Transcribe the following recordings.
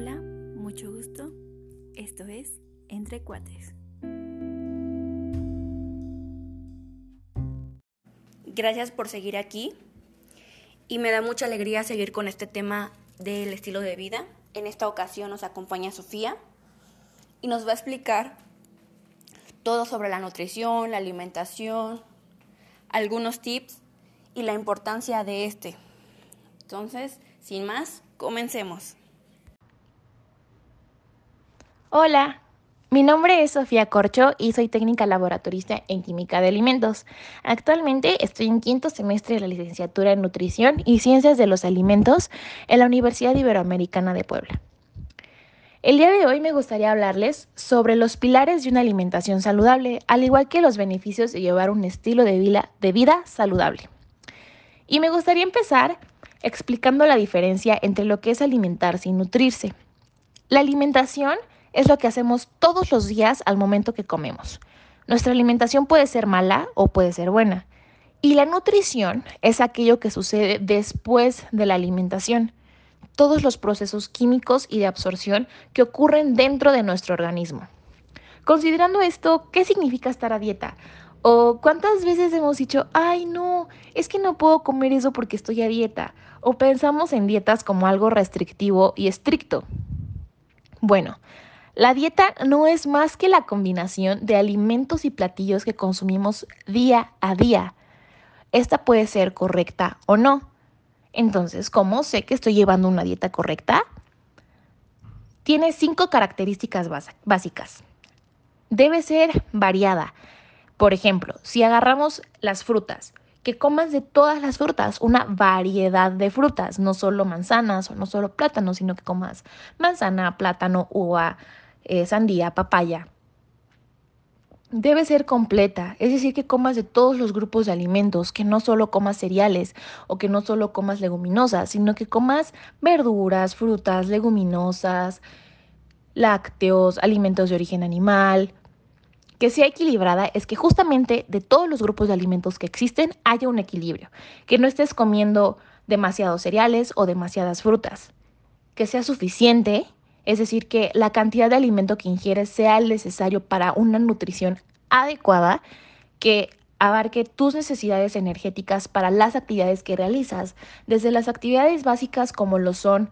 Hola, mucho gusto. Esto es Entre Cuates. Gracias por seguir aquí y me da mucha alegría seguir con este tema del estilo de vida. En esta ocasión nos acompaña Sofía y nos va a explicar todo sobre la nutrición, la alimentación, algunos tips y la importancia de este. Entonces, sin más, comencemos. Hola, mi nombre es Sofía Corcho y soy técnica laboratorista en química de alimentos. Actualmente estoy en quinto semestre de la licenciatura en nutrición y ciencias de los alimentos en la Universidad Iberoamericana de Puebla. El día de hoy me gustaría hablarles sobre los pilares de una alimentación saludable, al igual que los beneficios de llevar un estilo de vida, saludable. Y me gustaría empezar explicando la diferencia entre lo que es alimentarse y nutrirse. La alimentación lo que hacemos todos los días al momento que comemos. Nuestra alimentación puede ser mala o puede ser buena. Y la nutrición es aquello que sucede después de la alimentación. Todos los procesos químicos y de absorción que ocurren dentro de nuestro organismo. Considerando esto, ¿qué significa estar a dieta? ¿O cuántas veces hemos dicho, ay no, es que no puedo comer eso porque estoy a dieta? ¿O pensamos en dietas como algo restrictivo y estricto? Bueno, la dieta no es más que la combinación de alimentos y platillos que consumimos día a día. Esta puede ser correcta o no. Entonces, ¿cómo sé que estoy llevando una dieta correcta? Tiene cinco características básicas. Debe ser variada. Por ejemplo, si agarramos las frutas, que comas de todas las frutas, una variedad de frutas, no solo manzanas o no solo plátanos, sino que comas manzana, plátano, uva, eh, sandía, papaya, debe ser completa, es decir, que comas de todos los grupos de alimentos, que no solo comas cereales o que no solo comas leguminosas, sino que comas verduras, frutas, leguminosas, lácteos, alimentos de origen animal. Que sea equilibrada es que justamente de todos los grupos de alimentos que existen haya un equilibrio, que no estés comiendo demasiados cereales o demasiadas frutas, que sea suficiente es decir, que la cantidad de alimento que ingieres sea el necesario para una nutrición adecuada que abarque tus necesidades energéticas para las actividades que realizas, desde las actividades básicas como lo son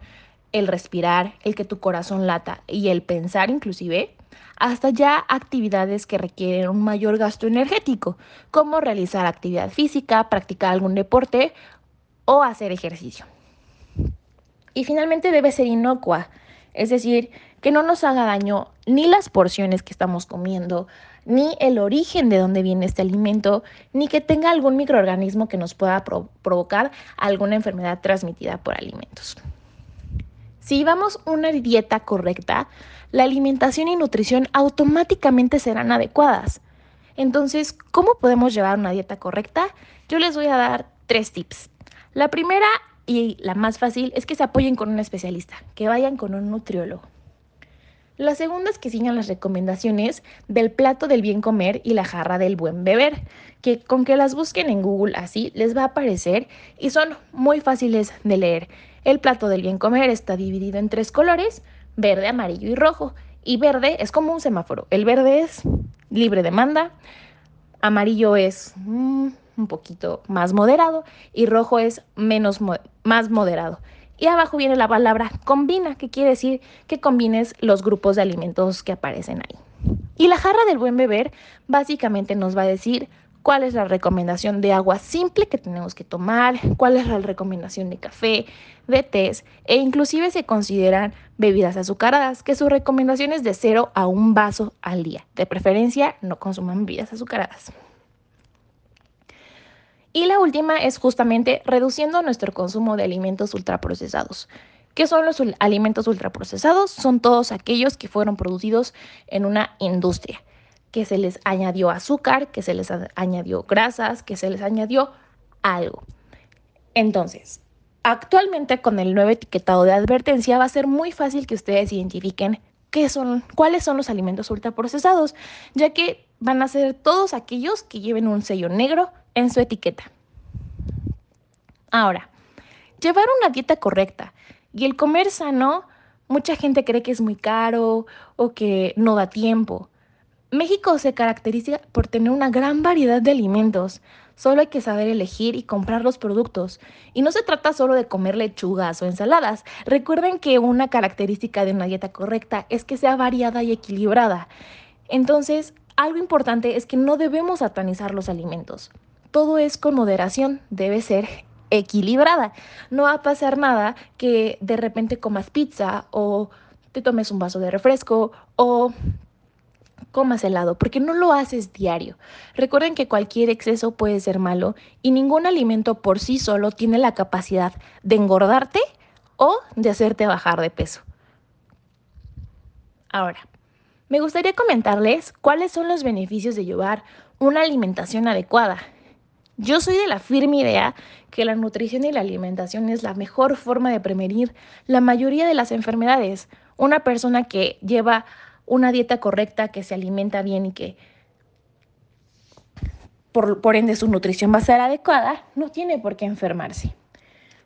el respirar, el que tu corazón lata y el pensar inclusive, hasta ya actividades que requieren un mayor gasto energético, como realizar actividad física, practicar algún deporte o hacer ejercicio. Y finalmente debe ser inocua, es decir, que no nos haga daño ni las porciones que estamos comiendo, ni el origen de dónde viene este alimento, ni que tenga algún microorganismo que nos pueda provocar alguna enfermedad transmitida por alimentos. Si llevamos una dieta correcta, la alimentación y nutrición automáticamente serán adecuadas. Entonces, ¿cómo podemos llevar una dieta correcta? Yo les voy a dar tres tips. La primera y la más fácil es que se apoyen con un especialista, que vayan con un nutriólogo. La segunda es que sigan las recomendaciones del plato del bien comer y la jarra del buen beber, que con que las busquen en Google así les va a aparecer y son muy fáciles de leer. El plato del bien comer está dividido en tres colores, verde, amarillo y rojo. Y verde es como un semáforo. El verde es libre demanda, amarillo es mm, un poquito más moderado y rojo es menos más moderado. Y abajo viene la palabra combina, que quiere decir que combines los grupos de alimentos que aparecen ahí. Y la jarra del buen beber básicamente nos va a decir cuál es la recomendación de agua simple que tenemos que tomar, cuál es la recomendación de café, de té e inclusive se consideran bebidas azucaradas, que su recomendación es de 0 a un vaso al día. De preferencia, no consuman bebidas azucaradas. Y la última es justamente reduciendo nuestro consumo de alimentos ultraprocesados. ¿Qué son los alimentos ultraprocesados? Son todos aquellos que fueron producidos en una industria, que se les añadió azúcar, que se les añadió grasas, que se les añadió algo. Entonces, actualmente con el nuevo etiquetado de advertencia va a ser muy fácil que ustedes identifiquen qué son, cuáles son los alimentos ultraprocesados, ya que van a ser todos aquellos que lleven un sello negro en su etiqueta. Ahora, llevar una dieta correcta y el comer sano Mucha gente cree que es muy caro o que no da tiempo. México se caracteriza por tener una gran variedad de alimentos. Solo hay que saber elegir y comprar los productos. Y no se trata solo de comer lechugas o ensaladas. Recuerden que una característica de una dieta correcta es que sea variada y equilibrada. Entonces, algo importante es que no debemos satanizar los alimentos. Todo es con moderación, debe ser equilibrada. No va a pasar nada que de repente comas pizza o te tomes un vaso de refresco o comas helado, porque no lo haces diario. Recuerden que cualquier exceso puede ser malo y ningún alimento por sí solo tiene la capacidad de engordarte o de hacerte bajar de peso. Ahora, me gustaría comentarles cuáles son los beneficios de llevar una alimentación adecuada. Yo soy de la firme idea que la nutrición y la alimentación es la mejor forma de prevenir la mayoría de las enfermedades. Una persona que lleva una dieta correcta, que se alimenta bien y que por, ende su nutrición va a ser adecuada, no tiene por qué enfermarse.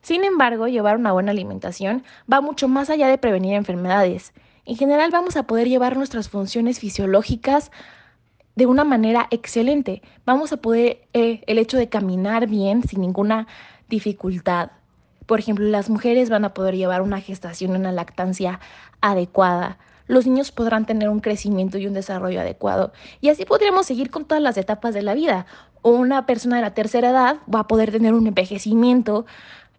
Sin embargo, llevar una buena alimentación va mucho más allá de prevenir enfermedades. En general vamos a poder llevar nuestras funciones fisiológicas de una manera excelente. Vamos a poder, eh, el hecho de caminar bien sin ninguna dificultad. Por ejemplo, las mujeres van a poder llevar una gestación, una lactancia adecuada. Los niños podrán tener un crecimiento y un desarrollo adecuado. Y así podríamos seguir con todas las etapas de la vida. Una persona de la tercera edad va a poder tener un envejecimiento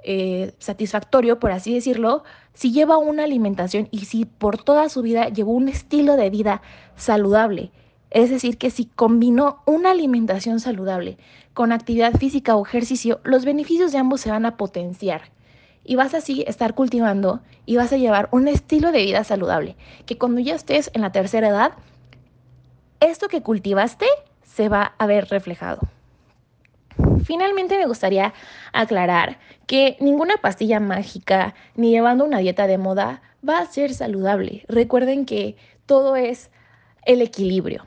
eh, satisfactorio, por así decirlo, si lleva una alimentación y si por toda su vida llevó un estilo de vida saludable. Es decir, que si combinó una alimentación saludable con actividad física o ejercicio, los beneficios de ambos se van a potenciar. Y vas así estar cultivando y vas a llevar un estilo de vida saludable, que cuando ya estés en la tercera edad, esto que cultivaste se va a ver reflejado. Finalmente me gustaría aclarar que ninguna pastilla mágica ni llevando una dieta de moda va a ser saludable. Recuerden que todo es el equilibrio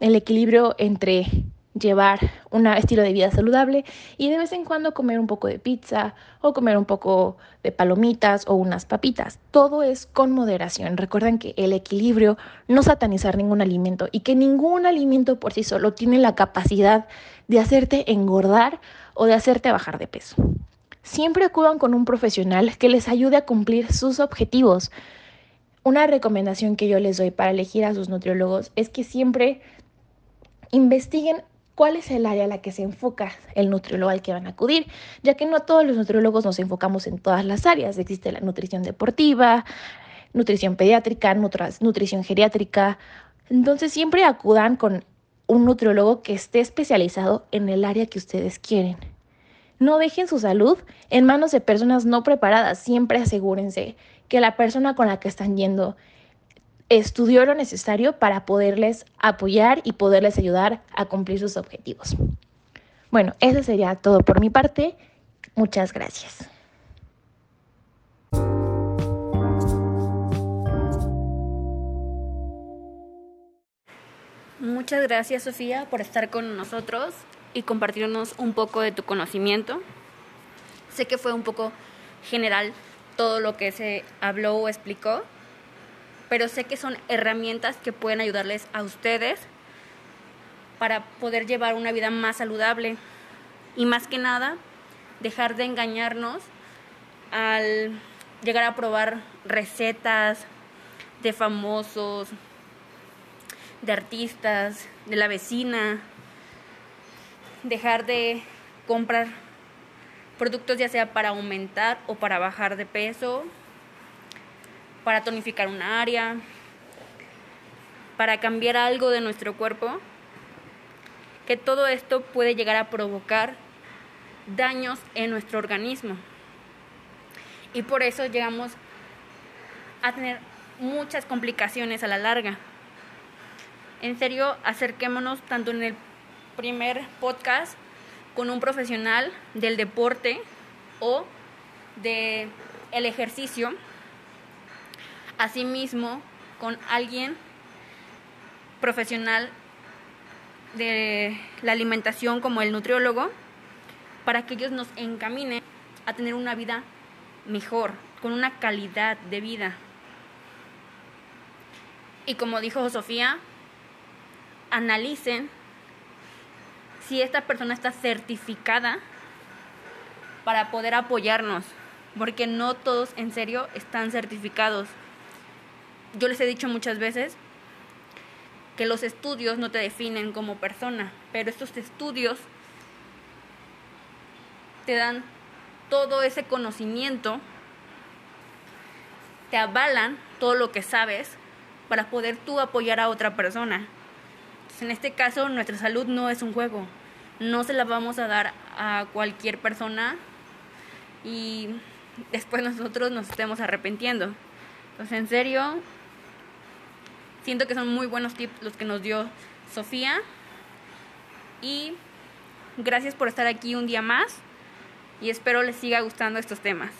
el equilibrio entre llevar un estilo de vida saludable y de vez en cuando comer un poco de pizza o comer un poco de palomitas o unas papitas. Todo es con moderación. Recuerden que el equilibrio, no satanizar ningún alimento y que ningún alimento por sí solo tiene la capacidad de hacerte engordar o de hacerte bajar de peso. Siempre acudan con un profesional que les ayude a cumplir sus objetivos. Una recomendación que yo les doy para elegir a sus nutriólogos es que siempre investiguen cuál es el área a la que se enfoca el nutriólogo al que van a acudir, ya que no todos los nutriólogos nos enfocamos en todas las áreas. Existe la nutrición deportiva, nutrición pediátrica, nutrición geriátrica. Entonces siempre acudan con un nutriólogo que esté especializado en el área que ustedes quieren. No dejen su salud en manos de personas no preparadas. Siempre asegúrense que la persona con la que están yendo estudió lo necesario para poderles apoyar y poderles ayudar a cumplir sus objetivos. Bueno, eso sería todo por mi parte. Muchas gracias. Muchas gracias Sofía por estar con nosotros y compartirnos un poco de tu conocimiento. Sé que fue un poco general todo lo que se habló o explicó, pero sé que son herramientas que pueden ayudarles a ustedes para poder llevar una vida más saludable. Y más que nada dejar de engañarnos al llegar a probar recetas de famosos, de artistas, de la vecina, dejar de comprar productos ya sea para aumentar o para bajar de peso para tonificar una área, para cambiar algo de nuestro cuerpo, que todo esto puede llegar a provocar daños en nuestro organismo. Y por eso llegamos a tener muchas complicaciones a la larga. En serio, acerquémonos tanto en el primer podcast con un profesional del deporte o de el ejercicio asimismo con alguien profesional de la alimentación como el nutriólogo para que ellos nos encaminen a tener una vida mejor, con una calidad de vida. Y como dijo Sofía, analicen si esta persona está certificada para poder apoyarnos, porque no todos en serio están certificados. Yo les he dicho muchas veces que los estudios no te definen como persona, pero estos estudios te dan todo ese conocimiento, te avalan todo lo que sabes para poder tú apoyar a otra persona. en este caso, nuestra salud no es un juego. No se la vamos a dar a cualquier persona y después nosotros nos estemos arrepintiendo. Entonces, en serio, siento que son muy buenos tips los que nos dio Sofía. Y gracias por estar aquí un día más y espero les siga gustando estos temas.